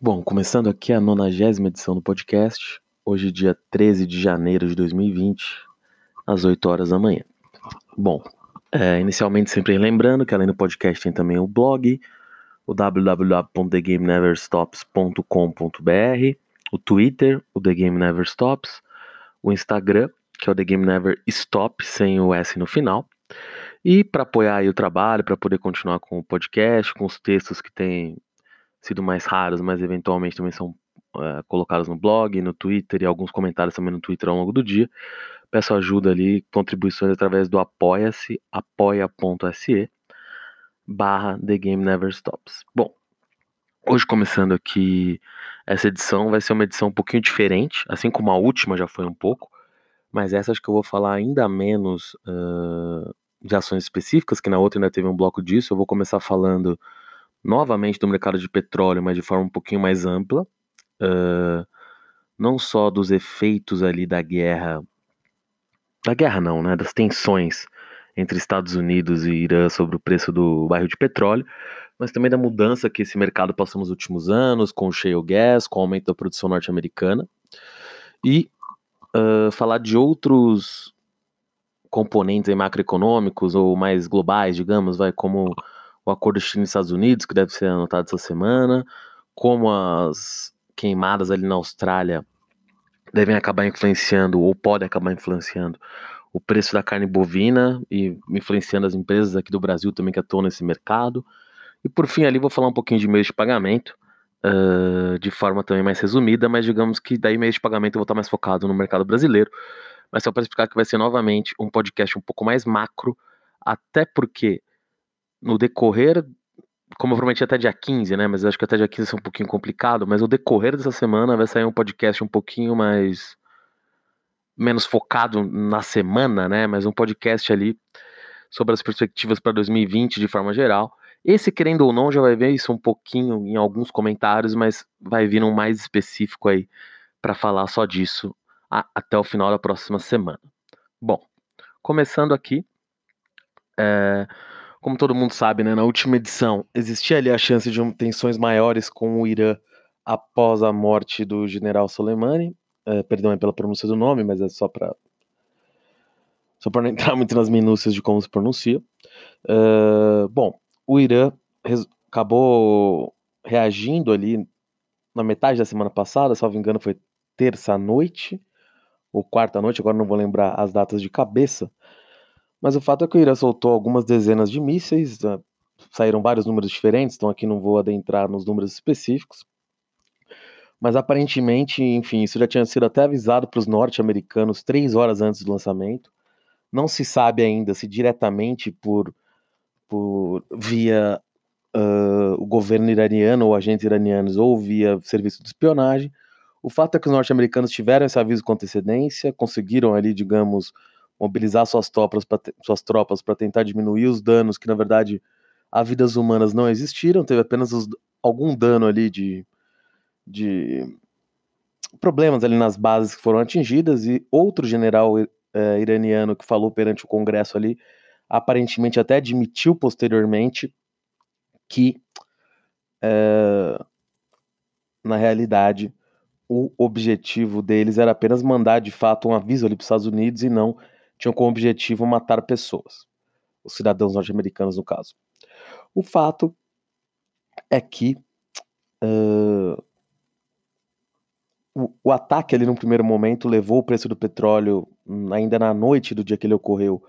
Bom, começando aqui a nonagésima edição do podcast, hoje dia 13 de janeiro de 2020, às 8 horas da manhã. Bom, é, inicialmente sempre lembrando que além do podcast tem também o blog, o www.thegameneverstops.com.br, o Twitter, o The Game Never Stops, o Instagram, que é o The Game Never Stop, sem o S no final. E para apoiar o trabalho, para poder continuar com o podcast, com os textos que têm sido mais raros, mas eventualmente também são uh, colocados no blog, no Twitter e alguns comentários também no Twitter ao longo do dia. Peço ajuda ali, contribuições através do apoia-se, apoia.se barra The Game Never Stops. Bom, hoje começando aqui essa edição, vai ser uma edição um pouquinho diferente, assim como a última já foi um pouco, mas essa acho que eu vou falar ainda menos uh, de ações específicas, que na outra ainda teve um bloco disso, eu vou começar falando novamente do mercado de petróleo, mas de forma um pouquinho mais ampla, uh, não só dos efeitos ali da guerra, da guerra não, né, das tensões entre Estados Unidos e Irã sobre o preço do barril de petróleo, mas também da mudança que esse mercado passou nos últimos anos, com o shale gas, com o aumento da produção norte-americana, e uh, falar de outros componentes macroeconômicos ou mais globais, digamos, vai como o acordo China-Estados Unidos, que deve ser anotado essa semana, como as queimadas ali na Austrália devem acabar influenciando, ou podem acabar influenciando, o preço da carne bovina e influenciando as empresas aqui do Brasil também que atuam nesse mercado. E por fim ali vou falar um pouquinho de meios de pagamento, uh, de forma também mais resumida, mas digamos que daí meios de pagamento eu vou estar mais focado no mercado brasileiro, mas só para explicar que vai ser novamente um podcast um pouco mais macro, até porque no decorrer, como eu prometi até dia 15, né? Mas acho que até dia 15 é um pouquinho complicado, mas no decorrer dessa semana vai sair um podcast um pouquinho mais menos focado na semana, né? Mas um podcast ali sobre as perspectivas para 2020 de forma geral. Esse, querendo ou não, já vai ver isso um pouquinho em alguns comentários, mas vai vir um mais específico aí para falar só disso a, até o final da próxima semana. Bom, começando aqui, é, como todo mundo sabe, né, na última edição existia ali a chance de tensões maiores com o Irã após a morte do general Soleimani. É, perdão pela pronúncia do nome, mas é só para só para não entrar muito nas minúcias de como se pronuncia. Uh, bom, o Irã acabou reagindo ali na metade da semana passada, salvo engano, foi terça noite ou quarta noite, agora não vou lembrar as datas de cabeça, mas o fato é que o Irã soltou algumas dezenas de mísseis, né? saíram vários números diferentes, então aqui não vou adentrar nos números específicos. Mas aparentemente, enfim, isso já tinha sido até avisado para os norte-americanos três horas antes do lançamento. Não se sabe ainda se diretamente por, por via uh, o governo iraniano ou agentes iranianos ou via serviço de espionagem. O fato é que os norte-americanos tiveram esse aviso com antecedência, conseguiram ali, digamos, mobilizar suas tropas para suas tropas para tentar diminuir os danos que na verdade a vidas humanas não existiram, teve apenas os, algum dano ali de, de problemas ali nas bases que foram atingidas e outro general é, iraniano que falou perante o Congresso ali aparentemente até admitiu posteriormente que é, na realidade o objetivo deles era apenas mandar de fato um aviso ali para os Estados Unidos e não tinham como objetivo matar pessoas, os cidadãos norte-americanos, no caso. O fato é que uh, o, o, ataque ali no primeiro momento levou o preço do petróleo, ainda na noite do dia que ele ocorreu,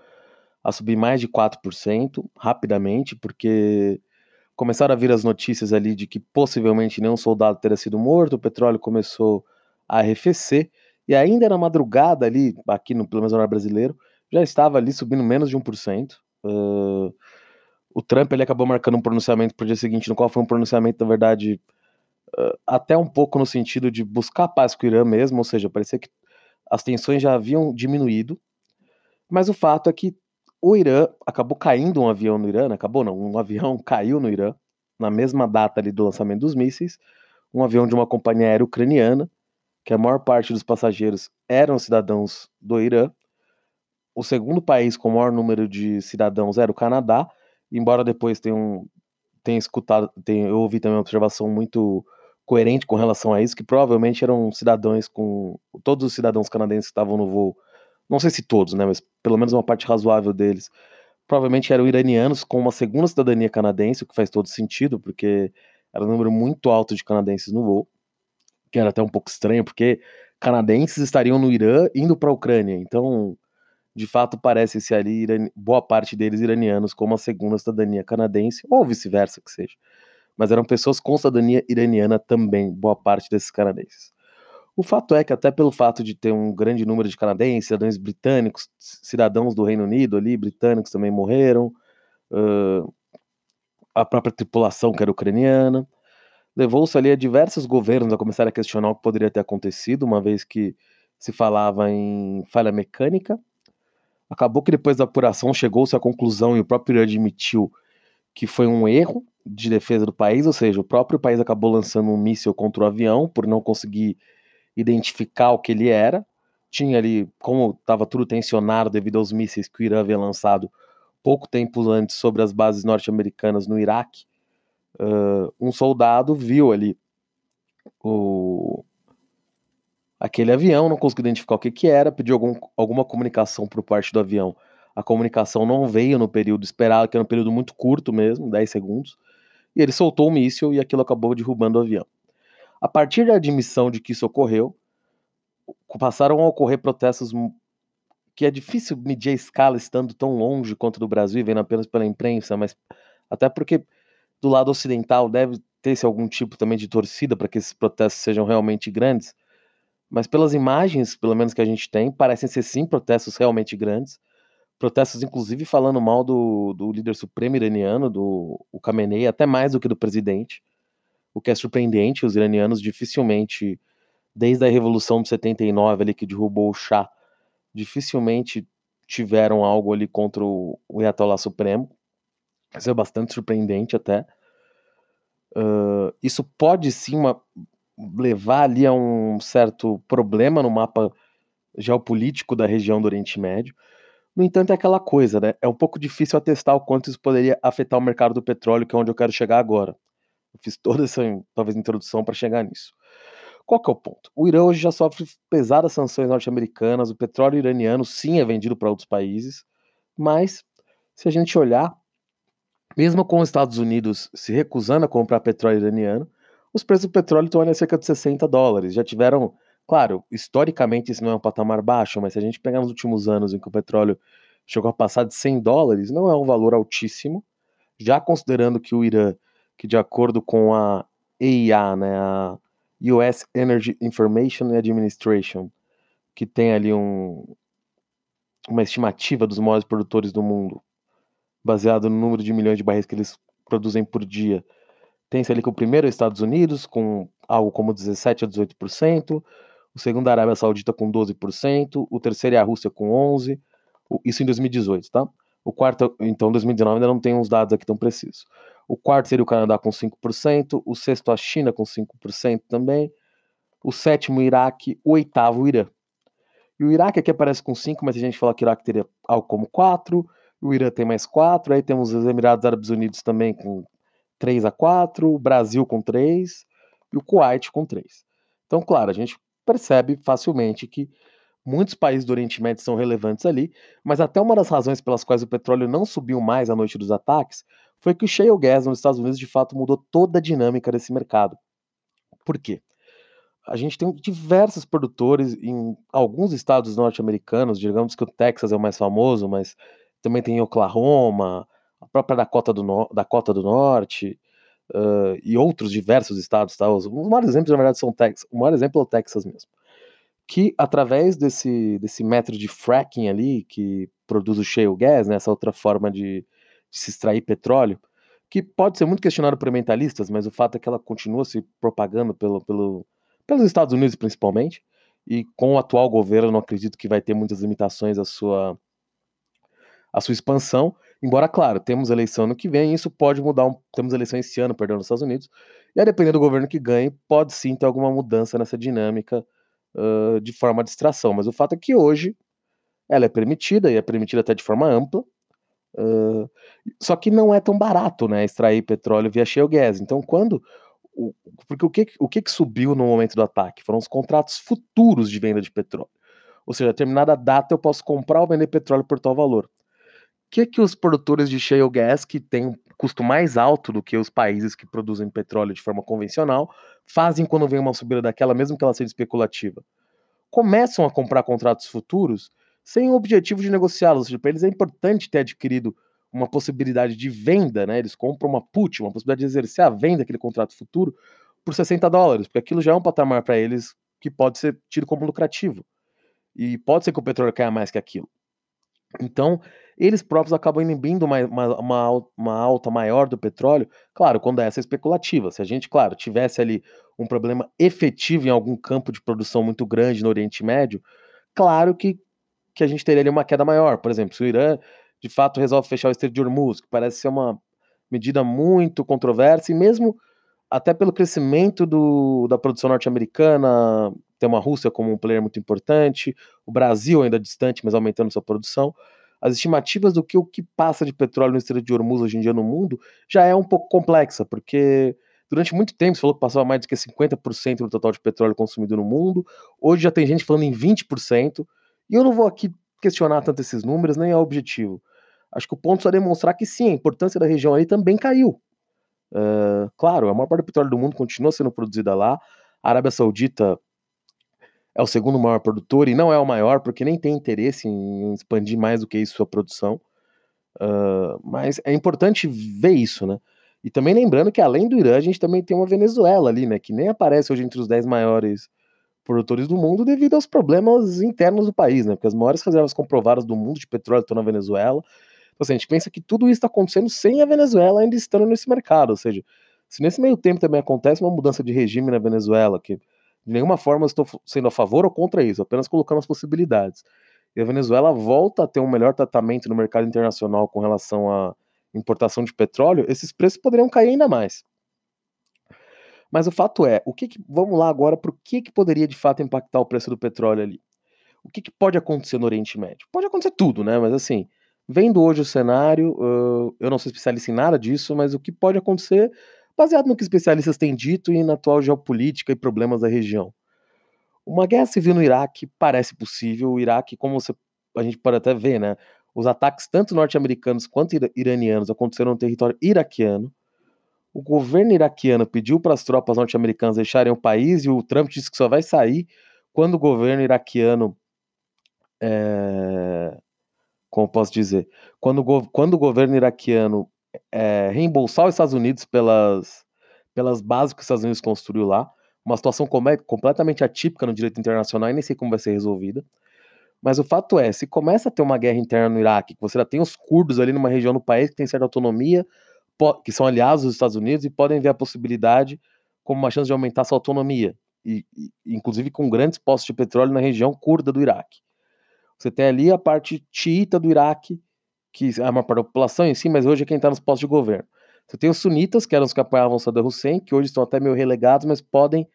a subir mais de 4% rapidamente, porque começaram a vir as notícias ali de que possivelmente nenhum soldado teria sido morto, o petróleo começou a arrefecer, e ainda na madrugada ali, aqui no pelo menos no brasileiro, já estava ali subindo menos de 1%. Uh, o Trump ele acabou marcando um pronunciamento para o dia seguinte, no qual foi um pronunciamento, na verdade, uh, até um pouco no sentido de buscar paz com o Irã mesmo, ou seja, parecia que as tensões já haviam diminuído. Mas o fato é que o Irã acabou caindo um avião no Irã, né? acabou não, um avião caiu no Irã na mesma data ali do lançamento dos mísseis, um avião de uma companhia aérea ucraniana, que a maior parte dos passageiros eram cidadãos do Irã. O segundo país com o maior número de cidadãos era o Canadá, embora depois tenha, um, tenha escutado, tenha, eu ouvi também uma observação muito coerente com relação a isso, que provavelmente eram cidadãos com. Todos os cidadãos canadenses que estavam no voo, não sei se todos, né? Mas pelo menos uma parte razoável deles, provavelmente eram iranianos com uma segunda cidadania canadense, o que faz todo sentido, porque era um número muito alto de canadenses no voo, que era até um pouco estranho, porque canadenses estariam no Irã indo para a Ucrânia. Então, de fato, parece se ali boa parte deles iranianos com uma segunda cidadania canadense, ou vice-versa que seja. Mas eram pessoas com cidadania iraniana também, boa parte desses canadenses. O fato é que, até pelo fato de ter um grande número de canadenses, cidadãos britânicos, cidadãos do Reino Unido ali, britânicos também morreram, uh, a própria tripulação, que era ucraniana, levou-se ali a diversos governos a começar a questionar o que poderia ter acontecido, uma vez que se falava em falha mecânica. Acabou que depois da apuração chegou-se à conclusão, e o próprio admitiu, que foi um erro de defesa do país, ou seja, o próprio país acabou lançando um míssil contra o avião por não conseguir identificar o que ele era. Tinha ali, como estava tudo tensionado devido aos mísseis que o Irã havia lançado pouco tempo antes sobre as bases norte-americanas no Iraque, uh, um soldado viu ali o, aquele avião, não conseguiu identificar o que, que era, pediu algum, alguma comunicação por parte do avião. A comunicação não veio no período esperado, que era um período muito curto mesmo, 10 segundos, e ele soltou o míssil e aquilo acabou derrubando o avião. A partir da admissão de que isso ocorreu, passaram a ocorrer protestos que é difícil medir a escala estando tão longe quanto do Brasil, vendo apenas pela imprensa, mas até porque do lado ocidental deve ter-se algum tipo também de torcida para que esses protestos sejam realmente grandes. Mas pelas imagens, pelo menos que a gente tem, parecem ser sim protestos realmente grandes. Protestos, inclusive, falando mal do, do líder supremo iraniano, do o Khamenei, até mais do que do presidente o que é surpreendente, os iranianos dificilmente, desde a Revolução de 79, ali, que derrubou o Shah, dificilmente tiveram algo ali contra o, o Ayatollah Supremo. Isso é bastante surpreendente até. Uh, isso pode sim uma, levar ali a um certo problema no mapa geopolítico da região do Oriente Médio. No entanto, é aquela coisa, né? É um pouco difícil atestar o quanto isso poderia afetar o mercado do petróleo, que é onde eu quero chegar agora. Eu fiz toda essa, talvez, introdução para chegar nisso. Qual que é o ponto? O Irã hoje já sofre pesadas sanções norte-americanas, o petróleo iraniano sim é vendido para outros países, mas se a gente olhar, mesmo com os Estados Unidos se recusando a comprar petróleo iraniano, os preços do petróleo estão a cerca de 60 dólares. Já tiveram, claro, historicamente isso não é um patamar baixo, mas se a gente pegar nos últimos anos em que o petróleo chegou a passar de 100 dólares, não é um valor altíssimo, já considerando que o Irã que de acordo com a EIA, né, a US Energy Information Administration, que tem ali um, uma estimativa dos maiores produtores do mundo, baseado no número de milhões de barris que eles produzem por dia. Tem-se ali que o primeiro é os Estados Unidos, com algo como 17 a 18%, o segundo é a Arábia Saudita com 12%, o terceiro é a Rússia com 11%, isso em 2018, tá? O quarto, então, 2019 ainda não tem uns dados aqui tão precisos. O quarto seria o Canadá com 5%, o sexto a China com 5% também, o sétimo o Iraque, o oitavo o Irã. E o Iraque aqui aparece com 5, mas a gente fala que o Iraque teria algo como 4, o Irã tem mais 4, aí temos os Emirados Árabes Unidos também com 3 a 4, o Brasil com 3 e o Kuwait com 3. Então, claro, a gente percebe facilmente que Muitos países do Oriente Médio são relevantes ali, mas até uma das razões pelas quais o petróleo não subiu mais à noite dos ataques foi que o shale gas nos Estados Unidos de fato mudou toda a dinâmica desse mercado. Por quê? A gente tem diversos produtores em alguns estados norte-americanos, digamos que o Texas é o mais famoso, mas também tem Oklahoma, a própria Dakota do, no Dakota do Norte uh, e outros diversos estados. Tá? Os maiores exemplos, na verdade, são Texas. O maior exemplo é o Texas mesmo que através desse, desse método de fracking ali, que produz o shale gas, né, essa outra forma de, de se extrair petróleo, que pode ser muito questionado por ambientalistas, mas o fato é que ela continua se propagando pelo, pelo, pelos Estados Unidos principalmente, e com o atual governo não acredito que vai ter muitas limitações à sua, à sua expansão, embora, claro, temos eleição ano que vem, isso pode mudar, um, temos eleição esse ano, perdão, nos Estados Unidos, e a depender do governo que ganhe, pode sim ter alguma mudança nessa dinâmica uh, de forma de extração. Mas o fato é que hoje ela é permitida, e é permitida até de forma ampla, uh, só que não é tão barato né, extrair petróleo via shale gas. Então, quando o, porque o que, o que subiu no momento do ataque? Foram os contratos futuros de venda de petróleo. Ou seja, a determinada data eu posso comprar ou vender petróleo por tal valor. Que, que os produtores de shale gas, que têm um custo mais alto do que os países que produzem petróleo de forma convencional, fazem quando vem uma subida daquela, mesmo que ela seja especulativa? Começam a comprar contratos futuros sem o objetivo de negociá-los. Ou seja, para eles é importante ter adquirido uma possibilidade de venda, né? Eles compram uma put, uma possibilidade de exercer a venda daquele contrato futuro por 60 dólares, porque aquilo já é um patamar para eles que pode ser tido como lucrativo. E pode ser que o petróleo caia mais que aquilo. Então, eles próprios acabam inibindo uma, uma, uma, alta maior do petróleo, claro, quando essa é especulativa. Se a gente, claro, tivesse ali um problema efetivo em algum campo de produção muito grande no Oriente Médio, claro que, que a gente teria ali uma queda maior. Por exemplo, se o Irã de fato resolve fechar o Estreito de Hormuz, que parece ser uma medida muito controversa, e mesmo até pelo crescimento do, da produção norte-americana, tem uma Rússia como um player muito importante, o Brasil ainda distante, mas aumentando sua produção. As estimativas do que o que passa de petróleo no Estreito de Hormuz hoje em dia no mundo já é um pouco complexa, porque durante muito tempo se falou que passava mais do que 50% do total de petróleo consumido no mundo, hoje já tem gente falando em 20%, e eu não vou aqui questionar tanto esses números, nem é objetivo. Acho que o ponto é demonstrar que sim, a importância da região aí também caiu. Uh, claro, a maior parte do petróleo do mundo continua sendo produzida lá. A Arábia Saudita é o segundo maior produtor e não é o maior, porque nem tem interesse em expandir mais do que isso sua produção. Uh, mas é importante ver isso, né? E também lembrando que além do Irã, a gente também tem uma Venezuela ali, né? Que nem aparece hoje entre os 10 maiores produtores do mundo devido aos problemas internos do país, né? Porque as maiores reservas comprovadas do mundo de petróleo estão na Venezuela. Então, assim, a gente pensa que tudo isso está acontecendo sem a Venezuela ainda estando nesse mercado. Ou seja, se nesse meio tempo também acontece uma mudança de regime na Venezuela, que de nenhuma forma eu estou sendo a favor ou contra isso, apenas colocando as possibilidades. E a Venezuela volta a ter um melhor tratamento no mercado internacional com relação à importação de petróleo, esses preços poderiam cair ainda mais. Mas o fato é, o que, que vamos lá agora para o que, que poderia de fato impactar o preço do petróleo ali? O que, que pode acontecer no Oriente Médio? Pode acontecer tudo, né? Mas assim, vendo hoje o cenário, eu não sou especialista em nada disso, mas o que pode acontecer, baseado no que especialistas têm dito e na atual geopolítica e problemas da região. Uma guerra civil no Iraque parece possível. O Iraque, como você, a gente pode até ver, né? Os ataques, tanto norte-americanos quanto iranianos, aconteceram no território iraquiano o governo iraquiano pediu para as tropas norte-americanas deixarem o país e o Trump disse que só vai sair quando o governo iraquiano. É, como posso dizer? Quando, quando o governo iraquiano é, reembolsar os Estados Unidos pelas, pelas bases que os Estados Unidos construiu lá. Uma situação completamente atípica no direito internacional e nem sei como vai ser resolvida. Mas o fato é, se começa a ter uma guerra interna no Iraque, que você já tem os curdos ali numa região do país que tem certa autonomia, que são aliados dos Estados Unidos e podem ver a possibilidade como uma chance de aumentar sua autonomia, e, e, inclusive com grandes postos de petróleo na região curda do Iraque. Você tem ali a parte xiita do Iraque, que é uma população em si, mas hoje é quem está nos postos de governo. Você tem os sunitas, que eram os que apoiavam Saddam Hussein, que hoje estão até meio relegados, mas podem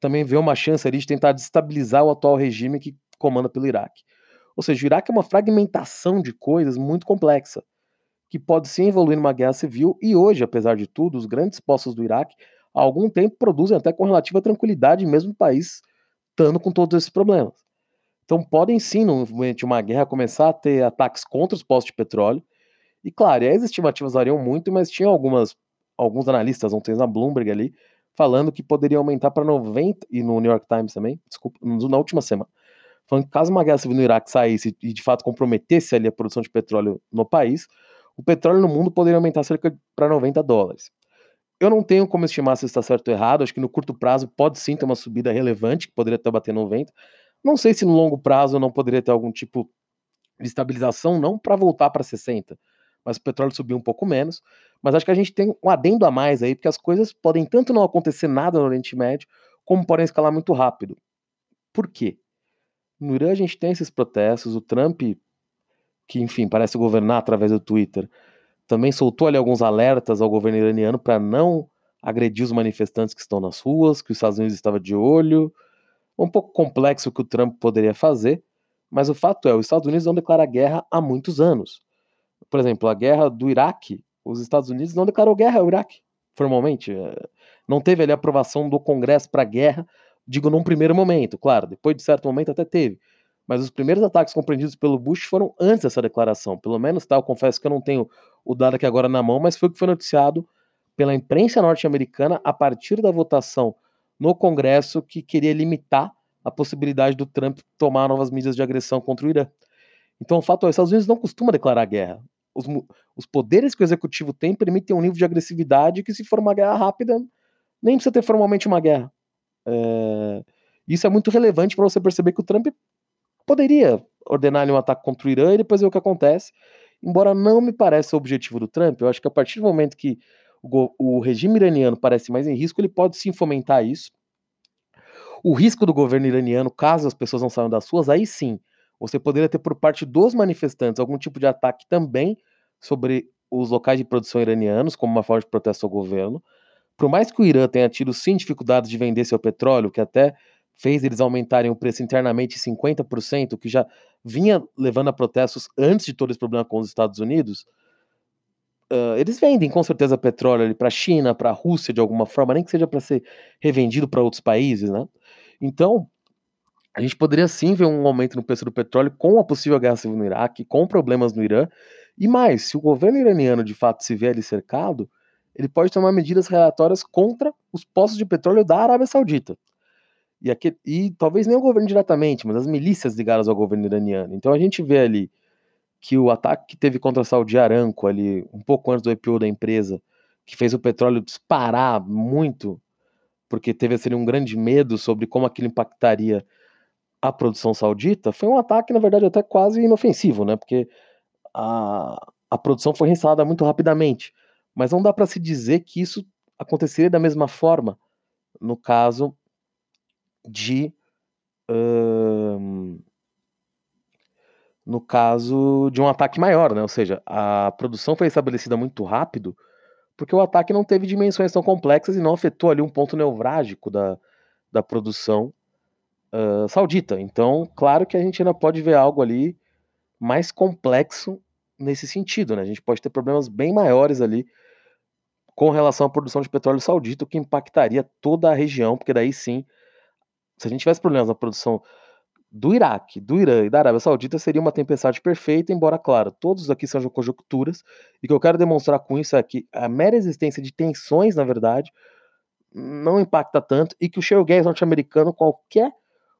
também ver uma chance ali de tentar destabilizar o atual regime que comanda pelo Iraque. Ou seja, o Iraque é uma fragmentação de coisas muito complexa que pode sim evoluir numa guerra civil, e hoje, apesar de tudo, os grandes postos do Iraque há algum tempo produzem até com relativa tranquilidade, mesmo o país estando com todos esses problemas. Então podem sim, no momento de uma guerra, começar a ter ataques contra os postos de petróleo. E claro, as estimativas variam muito, mas tinha algumas, alguns analistas ontem na Bloomberg ali, falando que poderia aumentar para 90, e no New York Times também, desculpa, na última semana, falando que caso uma guerra civil no Iraque saísse e de fato comprometesse ali a produção de petróleo no país, o petróleo no mundo poderia aumentar cerca para 90 dólares. Eu não tenho como estimar se está certo ou errado, acho que no curto prazo pode sim ter uma subida relevante, que poderia até bater 90. Não sei se no longo prazo não poderia ter algum tipo de estabilização, não para voltar para 60, mas o petróleo subir um pouco menos. Mas acho que a gente tem um adendo a mais aí, porque as coisas podem tanto não acontecer nada no Oriente Médio, como podem escalar muito rápido. Por quê? No Irã a gente tem esses protestos, o Trump que, enfim, parece governar através do Twitter, também soltou ali alguns alertas ao governo iraniano para não agredir os manifestantes que estão nas ruas, que os Estados Unidos estava de olho. Um pouco complexo que o Trump poderia fazer, mas o fato é, os Estados Unidos não declaram guerra há muitos anos. Por exemplo, a guerra do Iraque, os Estados Unidos não declarou guerra ao Iraque, formalmente. não teve ali aprovação do Congresso para a guerra, digo num primeiro momento, claro, depois de certo momento até teve. Mas os primeiros ataques compreendidos pelo Bush foram antes dessa declaração. Pelo menos, tá? Eu confesso que eu não tenho o dado aqui agora na mão, mas foi o que foi noticiado pela imprensa norte-americana a partir da votação no Congresso que queria limitar a possibilidade do Trump tomar novas medidas de agressão contra o Irã. Então, o fato é, os Estados Unidos não costuma declarar guerra. Os, os poderes que o executivo tem permitem um nível de agressividade que, se for uma guerra rápida, nem precisa ter formalmente uma guerra. É... Isso é muito relevante para você perceber que o Trump poderia ordenar um ataque contra o Irã e depois ver o que acontece. Embora não me pareça o objetivo do Trump, eu acho que a partir do momento que o, regime iraniano parece mais em risco, ele pode sim fomentar isso. O risco do governo iraniano, caso as pessoas não saiam das suas, aí sim, você poderia ter por parte dos manifestantes algum tipo de ataque também sobre os locais de produção iranianos, como uma forma de protesto ao governo. Por mais que o Irã tenha tido sim dificuldades de vender seu petróleo, que até fez eles aumentarem o preço internamente 50%, que já vinha levando a protestos antes de todo esse problema com os Estados Unidos, uh, eles vendem com certeza petróleo para a China, para a Rússia de alguma forma, nem que seja para ser revendido para outros países, né? Então, a gente poderia sim ver um aumento no preço do petróleo com a possível guerra civil no Iraque, com problemas no Irã, e mais, se o governo iraniano de fato se vê ali cercado, ele pode tomar medidas relatórias contra os postos de petróleo da Arábia Saudita. E, aqui, e talvez nem o governo diretamente, mas as milícias ligadas ao governo iraniano. Então a gente vê ali que o ataque que teve contra a Saudi Aramco ali, um pouco antes do IPO da empresa, que fez o petróleo disparar muito, porque teve assim, um grande medo sobre como aquilo impactaria a produção saudita, foi um ataque, na verdade, até quase inofensivo, né? Porque a, a produção foi reinstalada muito rapidamente. Mas não dá para se dizer que isso aconteceria da mesma forma no caso de. No caso de um ataque maior, né? Ou seja, a produção foi estabelecida muito rápido porque o ataque não teve dimensões tão complexas e não afetou ali um ponto neurálgico da, da produção uh, saudita. Então, claro que a gente ainda pode ver algo ali mais complexo nesse sentido, né? A gente pode ter problemas bem maiores ali com relação à produção de petróleo saudita, o que impactaria toda a região, porque daí sim, se a gente tivesse problemas na produção do Iraque, do Irã e da Arábia Saudita seria uma tempestade perfeita, embora, claro, todos aqui sejam conjunturas, e o que eu quero demonstrar com isso é que a mera existência de tensões, na verdade, não impacta tanto, e que o shale gas norte-americano, qualquer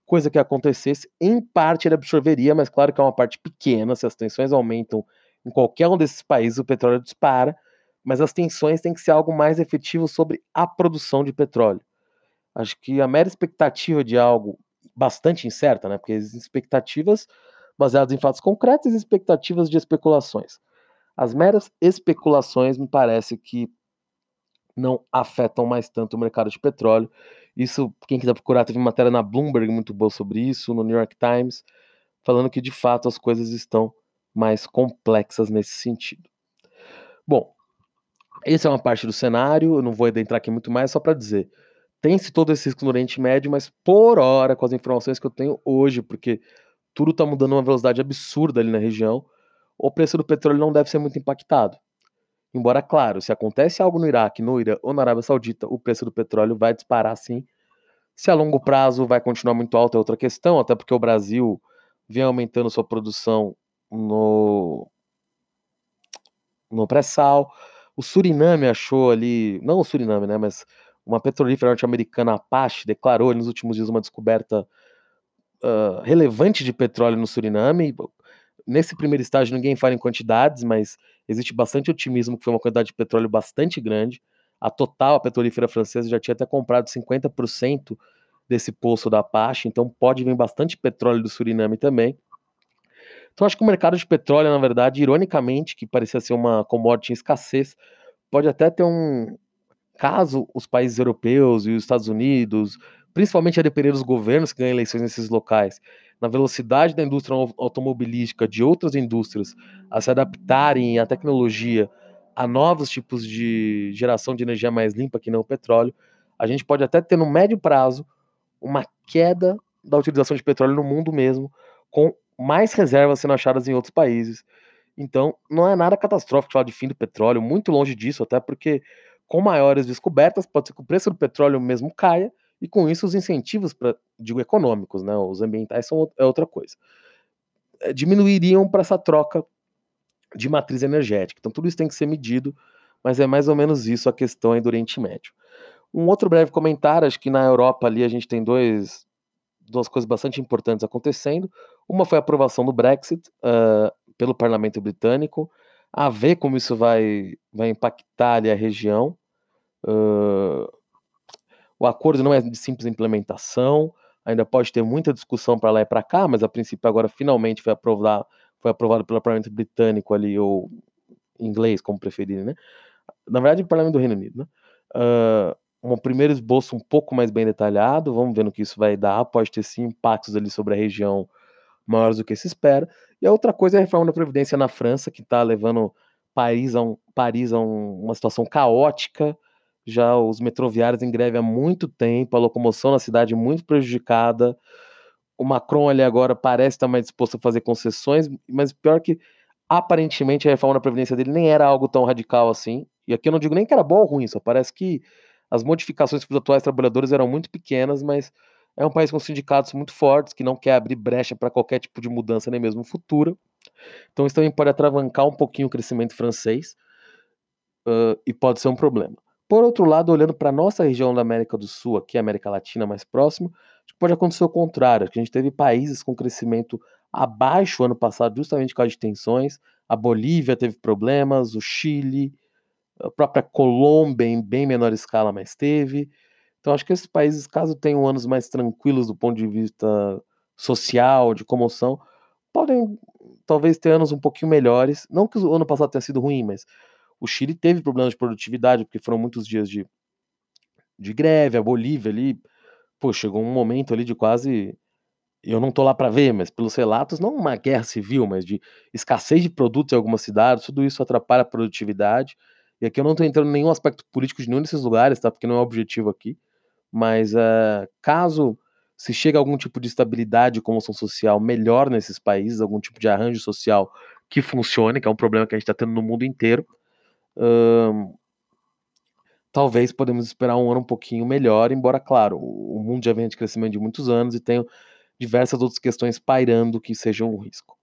coisa que acontecesse, em parte ele absorveria, mas claro que é uma parte pequena, se as tensões aumentam em qualquer um desses países, o petróleo dispara, mas as tensões têm que ser algo mais efetivo sobre a produção de petróleo. Acho que a mera expectativa de algo bastante incerta, né? Porque existem expectativas baseadas em fatos concretos e expectativas de especulações. As meras especulações me parece que não afetam mais tanto o mercado de petróleo. Isso, quem quiser procurar, teve uma matéria na Bloomberg muito boa sobre isso, no New York Times, falando que de fato as coisas estão mais complexas nesse sentido. Bom, essa é uma parte do cenário, eu não vou adentrar aqui muito mais, só para dizer tem-se todo esse risco no Oriente Médio, mas por hora, com as informações que eu tenho hoje, porque tudo está mudando uma velocidade absurda ali na região, o preço do petróleo não deve ser muito impactado. Embora, claro, se acontece algo no Iraque, no Irã ou na Arábia Saudita, o preço do petróleo vai disparar sim. Se a longo prazo vai continuar muito alto é outra questão, até porque o Brasil vem aumentando sua produção no, no pré-sal. O Suriname achou ali, não o Suriname, né, mas uma petrolífera norte-americana, Apache, declarou nos últimos dias uma descoberta uh, relevante de petróleo no Suriname. Nesse primeiro estágio, ninguém fala em quantidades, mas existe bastante otimismo que foi uma quantidade de petróleo bastante grande. A Total, a petrolífera francesa, já tinha até comprado 50% desse poço da Apache, então pode vir bastante petróleo do Suriname também. Então acho que o mercado de petróleo, na verdade, ironicamente, que parecia ser uma commodity em escassez, pode até ter um, caso os países europeus e os Estados Unidos, principalmente a depender dos governos que ganham eleições nesses locais, na velocidade da indústria automobilística de outras indústrias a se adaptarem à tecnologia a novos tipos de geração de energia mais limpa que não o petróleo, a gente pode até ter no médio prazo uma queda da utilização de petróleo no mundo mesmo, com mais reservas sendo achadas em outros países. Então, não é nada catastrófico falar de fim do petróleo, muito longe disso, até porque com maiores descobertas, pode ser que o preço do petróleo mesmo caia, e com isso os incentivos, para digo econômicos, né, os ambientais são é outra coisa, é, diminuiriam para essa troca de matriz energética. Então tudo isso tem que ser medido, mas é mais ou menos isso a questão aí do Oriente Médio. Um outro breve comentário, acho que na Europa ali a gente tem dois, duas coisas bastante importantes acontecendo. Uma foi a aprovação do Brexit uh, pelo parlamento britânico, a ver como isso vai, vai impactar ali a região. Uh, o acordo não é de simples implementação, ainda pode ter muita discussão para lá e para cá, mas a princípio agora finalmente foi aprovado, foi aprovado pelo parlamento britânico ali, ou inglês, como preferirem, né? Na verdade, o parlamento do Reino Unido, né? Uh, um primeiro esboço um pouco mais bem detalhado, vamos ver no que isso vai dar, pode ter sim impactos ali sobre a região maiores do que se espera. E a outra coisa é a reforma da Previdência na França, que está levando Paris a, um, Paris a um, uma situação caótica, já os metroviários em greve há muito tempo, a locomoção na cidade muito prejudicada. O Macron ali agora parece estar mais disposto a fazer concessões, mas pior que aparentemente a reforma da Previdência dele nem era algo tão radical assim. E aqui eu não digo nem que era bom ou ruim, só parece que as modificações para os atuais trabalhadores eram muito pequenas, mas é um país com sindicatos muito fortes, que não quer abrir brecha para qualquer tipo de mudança, nem mesmo futura. Então isso também pode atravancar um pouquinho o crescimento francês uh, e pode ser um problema. Por outro lado, olhando para a nossa região da América do Sul, aqui, América Latina mais próximo, pode acontecer o contrário, que a gente teve países com crescimento abaixo ano passado, justamente por causa de tensões. A Bolívia teve problemas, o Chile, a própria Colômbia em bem menor escala, mas teve. Então acho que esses países, caso tenham anos mais tranquilos do ponto de vista social, de comoção, podem talvez ter anos um pouquinho melhores. Não que o ano passado tenha sido ruim, mas o Chile teve problemas de produtividade, porque foram muitos dias de, de greve, a Bolívia ali, pô, chegou um momento ali de quase eu não tô lá para ver, mas pelos relatos, não uma guerra civil, mas de escassez de produtos em algumas cidades, tudo isso atrapalha a produtividade. E aqui eu não estou entrando em nenhum aspecto político de nenhum desses lugares, tá? Porque não é o objetivo aqui. Mas uh, caso se chegue a algum tipo de estabilidade comoção social melhor nesses países, algum tipo de arranjo social que funcione, que é um problema que a gente está tendo no mundo inteiro, uh, talvez podemos esperar um ano um pouquinho melhor, embora, claro, o mundo já vem de crescimento de muitos anos e tem diversas outras questões pairando que sejam um risco.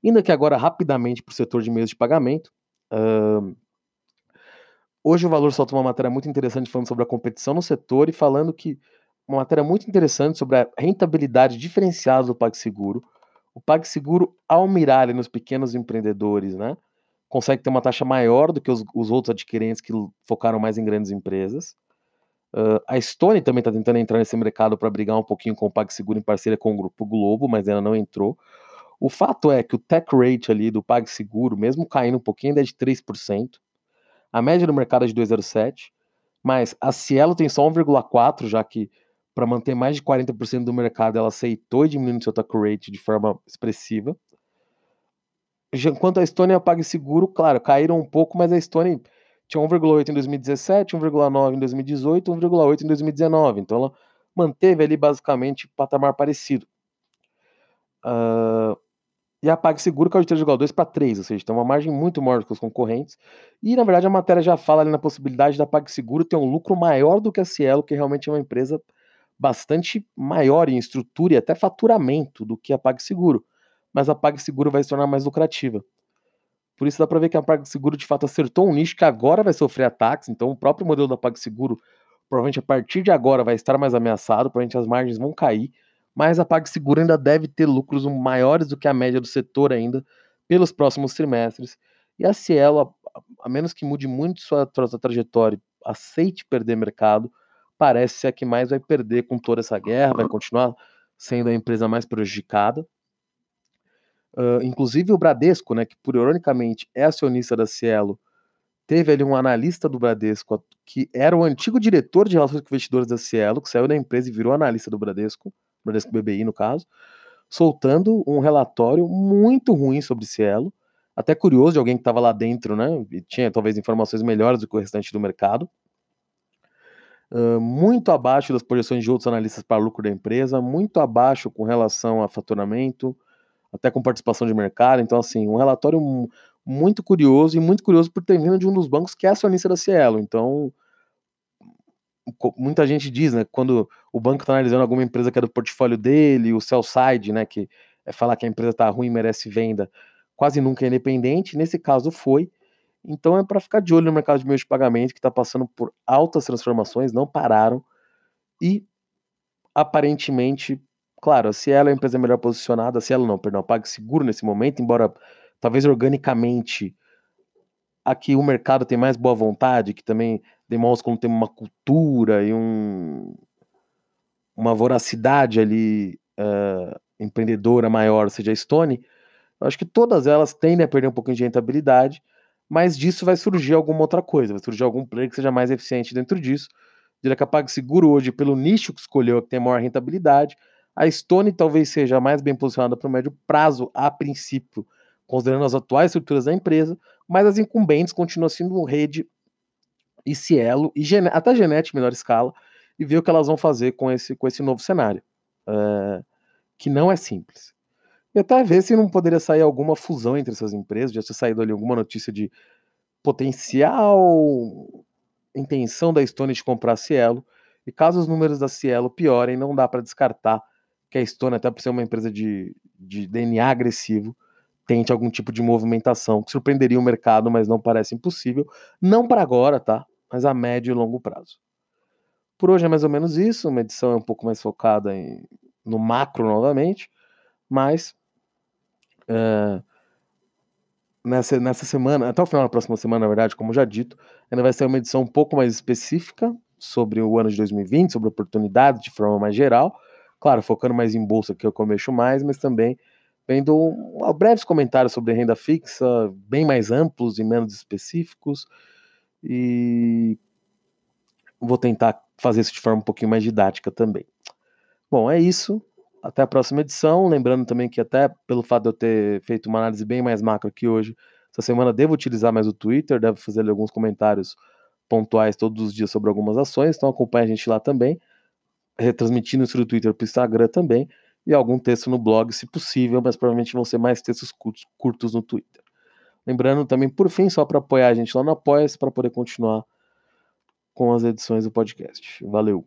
Indo aqui agora rapidamente para o setor de meios de pagamento, uh, Hoje o Valor soltou uma matéria muito interessante falando sobre a competição no setor e falando que uma matéria muito interessante sobre a rentabilidade diferenciada do PagSeguro. O PagSeguro, ao mirar nos pequenos empreendedores, né, consegue ter uma taxa maior do que os, os outros adquirentes que focaram mais em grandes empresas. Uh, a Stone também está tentando entrar nesse mercado para brigar um pouquinho com o PagSeguro em parceria com o Grupo Globo, mas ainda não entrou. O fato é que o tech rate ali do PagSeguro, mesmo caindo um pouquinho, ainda é de 3%. A média do mercado é de 2,07, mas a Cielo tem só 1,4, já que para manter mais de 40% do mercado ela aceitou diminuir seu take rate de forma expressiva. Enquanto a Estônia paga seguro, claro, caíram um pouco, mas a Estônia tinha 1,8 em 2017, 1,9 em 2018, 1,8 em 2019. Então ela manteve ali basicamente patamar parecido. Uh, e a PagSeguro caiu de 3,2 para 3, ou seja, tem uma margem muito maior do que os concorrentes. E, na verdade, a matéria já fala ali na possibilidade da PagSeguro ter um lucro maior do que a Cielo, que realmente é uma empresa bastante maior em estrutura e até faturamento do que a PagSeguro. Mas a PagSeguro vai se tornar mais lucrativa. Por isso dá para ver que a PagSeguro de fato acertou um nicho que agora vai sofrer ataques, então o próprio modelo da PagSeguro provavelmente a partir de agora vai estar mais ameaçado, provavelmente as margens vão cair mas a PagSeguro ainda deve ter lucros maiores do que a média do setor ainda pelos próximos trimestres. E a Cielo, a, menos que mude muito sua, sua trajetória, aceite perder mercado, parece ser a que mais vai perder com toda essa guerra, vai continuar sendo a empresa mais prejudicada. Uh, inclusive o Bradesco, né, que por ironicamente é acionista da Cielo, teve ali um analista do Bradesco que era o antigo diretor de relações com investidores da Cielo, que saiu da empresa e virou analista do Bradesco. Bradesco BBI no caso, soltando um relatório muito ruim sobre Cielo, até curioso de alguém que estava lá dentro, né, e tinha talvez informações melhores do que o restante do mercado, uh, muito abaixo das projeções de outros analistas para lucro da empresa, muito abaixo com relação a faturamento, até com participação de mercado, então assim, um relatório muito curioso e muito curioso por ter vindo de um dos bancos que é acionista da Cielo. Então, muita gente diz, né, quando o banco está analisando alguma empresa que é do portfólio dele, o sell side, né, que é falar que a empresa está ruim, merece venda, quase nunca é independente. Nesse caso foi. Então é para ficar de olho no mercado de meios de pagamento que está passando por altas transformações, não pararam e aparentemente, claro, se ela é a empresa melhor posicionada, se ela não, perdão, paga seguro nesse momento, embora talvez organicamente aqui o mercado tem mais boa vontade, que também demonstra como tem uma cultura e um, uma voracidade ali uh, empreendedora maior, seja a Stone, eu acho que todas elas tendem a perder um pouquinho de rentabilidade, mas disso vai surgir alguma outra coisa, vai surgir algum player que seja mais eficiente dentro disso. Diria que a PagSeguro hoje, pelo nicho que escolheu, que tem maior rentabilidade, a Stone talvez seja mais bem posicionada para o médio prazo, a princípio, considerando as atuais estruturas da empresa, mas as incumbentes continuam sendo rede e Cielo, e Gen até Genet em menor escala, e ver o que elas vão fazer com esse, com esse novo cenário, uh, que não é simples. E até ver se não poderia sair alguma fusão entre essas empresas, já ter saído ali alguma notícia de potencial intenção da Stone de comprar a Cielo, e caso os números da Cielo piorem, não dá para descartar que a Stone, até por ser uma empresa de, de DNA agressivo, tente algum tipo de movimentação que surpreenderia o mercado, mas não parece impossível. Não para agora, tá? Mas a médio e longo prazo. Por hoje é mais ou menos isso. Uma edição é um pouco mais focada em, no macro novamente, mas uh, nessa, nessa semana, até o final da próxima semana, na verdade, como já dito, ainda vai ser uma edição um pouco mais específica sobre o ano de 2020, sobre oportunidades de forma mais geral. Claro, focando mais em bolsa, que é eu comexo mais, mas também vendo um, breves comentários sobre renda fixa, bem mais amplos e menos específicos. E vou tentar fazer isso de forma um pouquinho mais didática também. Bom, é isso. Até a próxima edição. Lembrando também que, até pelo fato de eu ter feito uma análise bem mais macro aqui hoje, essa semana devo utilizar mais o Twitter, devo fazer alguns comentários pontuais todos os dias sobre algumas ações. Então acompanhe a gente lá também, retransmitindo isso do Twitter para o Instagram também e algum texto no blog, se possível, mas provavelmente vão ser mais textos curtos, curtos no Twitter. Lembrando também, por fim, só para apoiar a gente lá no Apoia-se para poder continuar com as edições do podcast. Valeu!